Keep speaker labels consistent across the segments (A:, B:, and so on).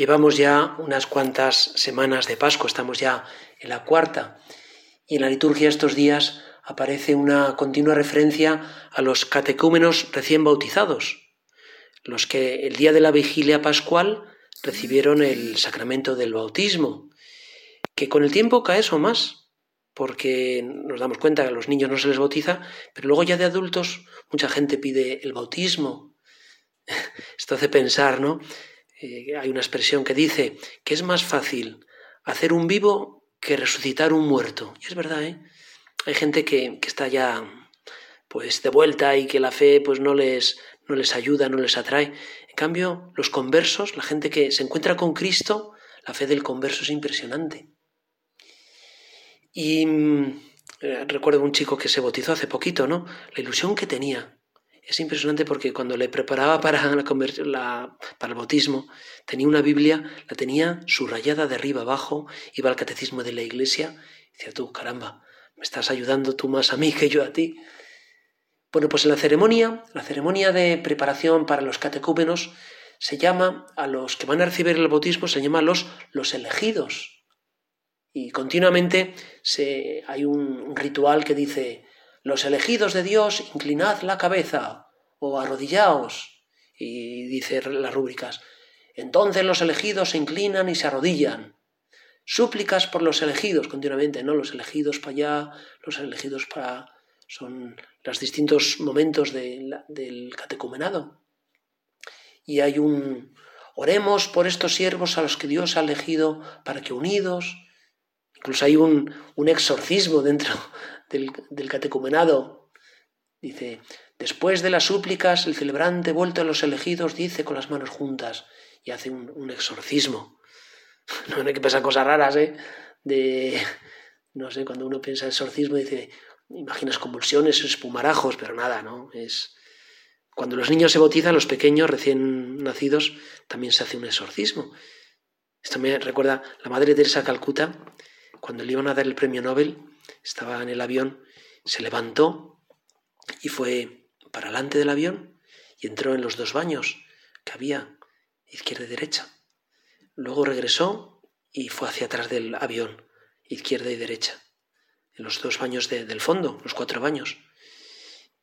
A: Llevamos ya unas cuantas semanas de Pascua, estamos ya en la cuarta, y en la liturgia estos días aparece una continua referencia a los catecúmenos recién bautizados, los que el día de la vigilia pascual recibieron el sacramento del bautismo, que con el tiempo cae eso más, porque nos damos cuenta que a los niños no se les bautiza, pero luego ya de adultos mucha gente pide el bautismo. Esto hace pensar, ¿no? Eh, hay una expresión que dice que es más fácil hacer un vivo que resucitar un muerto. Y es verdad, ¿eh? Hay gente que, que está ya pues de vuelta y que la fe pues no les, no les ayuda, no les atrae. En cambio, los conversos, la gente que se encuentra con Cristo, la fe del converso es impresionante. Y mm, eh, recuerdo un chico que se bautizó hace poquito, ¿no? La ilusión que tenía. Es impresionante porque cuando le preparaba para, la, para el bautismo, tenía una Biblia, la tenía subrayada de arriba abajo, iba al catecismo de la iglesia, y decía tú, caramba, me estás ayudando tú más a mí que yo a ti. Bueno, pues en la ceremonia, la ceremonia de preparación para los catecúmenos, se llama a los que van a recibir el bautismo, se llama los, los elegidos. Y continuamente se, hay un ritual que dice, los elegidos de Dios, inclinad la cabeza o arrodillaos. Y dice las rúbricas, entonces los elegidos se inclinan y se arrodillan. Súplicas por los elegidos continuamente, ¿no? Los elegidos para allá, los elegidos para... son los distintos momentos del catecumenado. Y hay un... Oremos por estos siervos a los que Dios ha elegido para que unidos... Incluso hay un, un exorcismo dentro del, catecumenado. Dice, después de las súplicas, el celebrante, vuelto a los elegidos, dice con las manos juntas y hace un, exorcismo. No, hay que pensar cosas raras, ¿eh? De, no sé, cuando uno piensa en exorcismo, dice, imaginas convulsiones, espumarajos, pero nada, ¿no? Es, cuando los niños se bautizan, los pequeños recién nacidos, también se hace un exorcismo. Esto me recuerda la madre Teresa Calcuta, cuando le iban a dar el premio Nobel, estaba en el avión, se levantó y fue para adelante del avión y entró en los dos baños que había, izquierda y derecha. Luego regresó y fue hacia atrás del avión, izquierda y derecha, en los dos baños del fondo, los cuatro baños.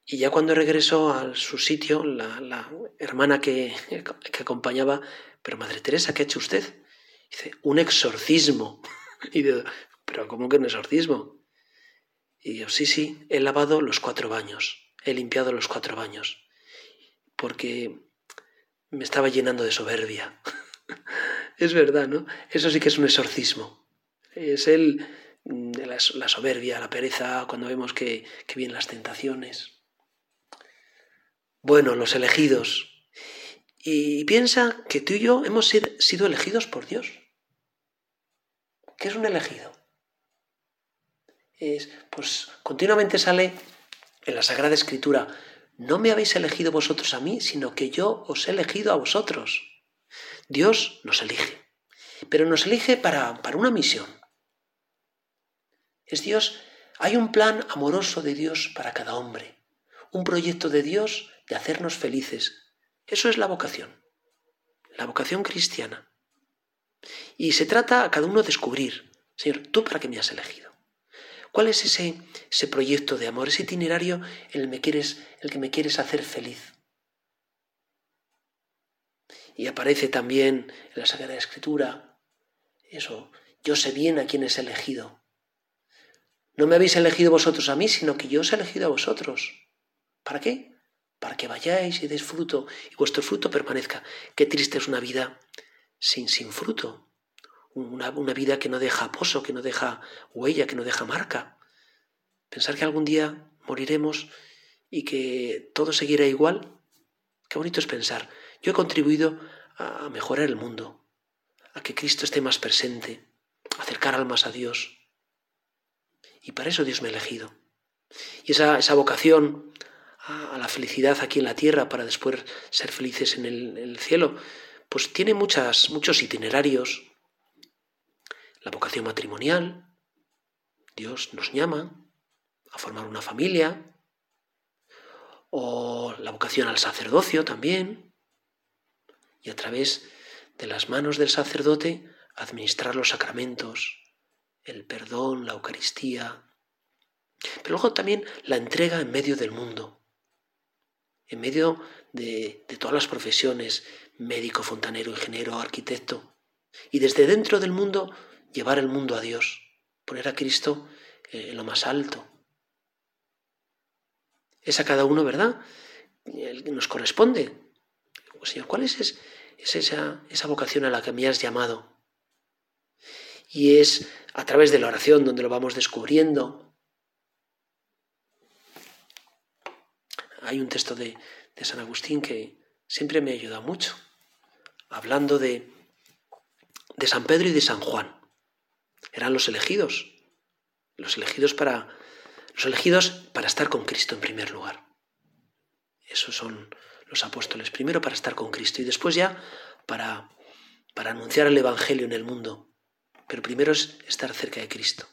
A: Y ya cuando regresó a su sitio, la, hermana que, que, acompañaba, pero Madre Teresa, ¿qué ha hecho usted? Dice, un exorcismo. Pero ¿cómo que un exorcismo? Y yo, sí, sí, he lavado los cuatro baños, he limpiado los cuatro baños, porque me estaba llenando de soberbia. es verdad, ¿no? Eso sí que es un exorcismo. Es el, mm, la, la soberbia, la pereza, cuando vemos que, que vienen las tentaciones. Bueno, los elegidos. Y piensa que tú y yo hemos sido elegidos por Dios. ¿Qué es un elegido? Es, pues continuamente sale en la Sagrada Escritura, no me habéis elegido vosotros a mí, sino que yo os he elegido a vosotros. Dios nos elige, pero nos elige para, para una misión. Es Dios, hay un plan amoroso de Dios para cada hombre, un proyecto de Dios de hacernos felices. Eso es la vocación, la vocación cristiana. Y se trata a cada uno descubrir, Señor, ¿tú para qué me has elegido? ¿Cuál es ese, ese proyecto de amor, ese itinerario en el, me quieres, el que me quieres hacer feliz? Y aparece también en la Sagrada Escritura eso, yo sé bien a quién es elegido. No me habéis elegido vosotros a mí, sino que yo os he elegido a vosotros. ¿Para qué? Para que vayáis y deis fruto y vuestro fruto permanezca. Qué triste es una vida sin, sin fruto, una, vida que no deja pozo, que no deja huella, que no deja marca. Pensar que algún día moriremos y que todo seguirá igual, qué bonito es pensar. Yo he contribuido a mejorar el mundo, a que Cristo esté más presente, a acercar almas a Dios. Y para eso Dios me ha elegido. Y esa, esa vocación a, la felicidad aquí en la tierra para después ser felices en el, en el cielo, pues tiene muchas, muchos itinerarios, la vocación matrimonial. Dios nos llama a formar una familia. O la vocación al sacerdocio también. Y a través de las manos del sacerdote administrar los sacramentos, el perdón, la Eucaristía, pero luego también la entrega en medio del mundo, en medio de, todas las profesiones, médico, fontanero, ingeniero, arquitecto, y desde dentro del mundo llevar el mundo a Dios, poner a Cristo en lo más alto. Es a cada uno, ¿verdad? Nos corresponde. Señor, ¿cuál es, es esa, vocación a la que me has llamado? Y es a través de la oración donde lo vamos descubriendo. Hay un texto de, San Agustín que siempre me ayuda mucho, hablando de San Pedro y de San Juan. Eran los elegidos, los elegidos para los elegidos para estar con Cristo en primer lugar. Esos son los apóstoles, primero para estar con Cristo y después ya para para anunciar el evangelio en el mundo. Pero primero es estar cerca de Cristo.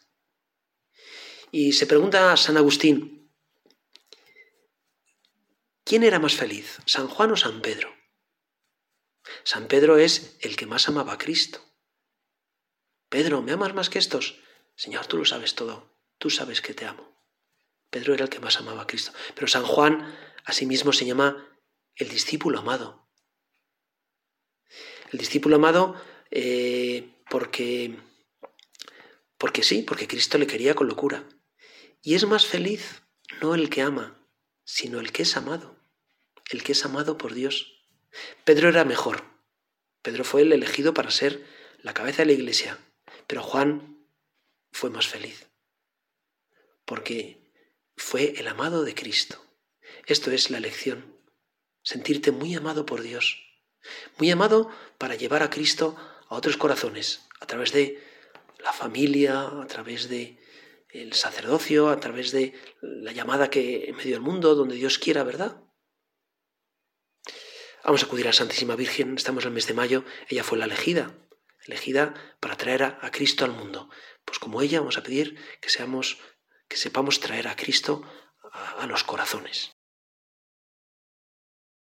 A: Y se pregunta a San Agustín, ¿quién era más feliz, San Juan o San Pedro? San Pedro es el que más amaba a Cristo. Pedro, ¿me amas más que estos? Señor, tú lo sabes todo, tú sabes que te amo. Pedro era el que más amaba a Cristo. Pero San Juan asimismo se llama el discípulo amado. El discípulo amado eh, porque, porque sí, porque Cristo le quería con locura. Y es más feliz no el que ama, sino el que es amado, el que es amado por Dios. Pedro era mejor. Pedro fue el elegido para ser la cabeza de la iglesia, pero Juan fue más feliz, porque fue el amado de Cristo. Esto es la lección, sentirte muy amado por Dios, muy amado para llevar a Cristo a otros corazones, a través de la familia, a través de el sacerdocio, a través de la llamada que en medio del mundo, donde Dios quiera, ¿verdad? Vamos a acudir a la Santísima Virgen, estamos en el mes de mayo, ella fue la elegida, elegida para traer a, Cristo al mundo. Pues como ella vamos a pedir que seamos, que sepamos traer a Cristo a los corazones.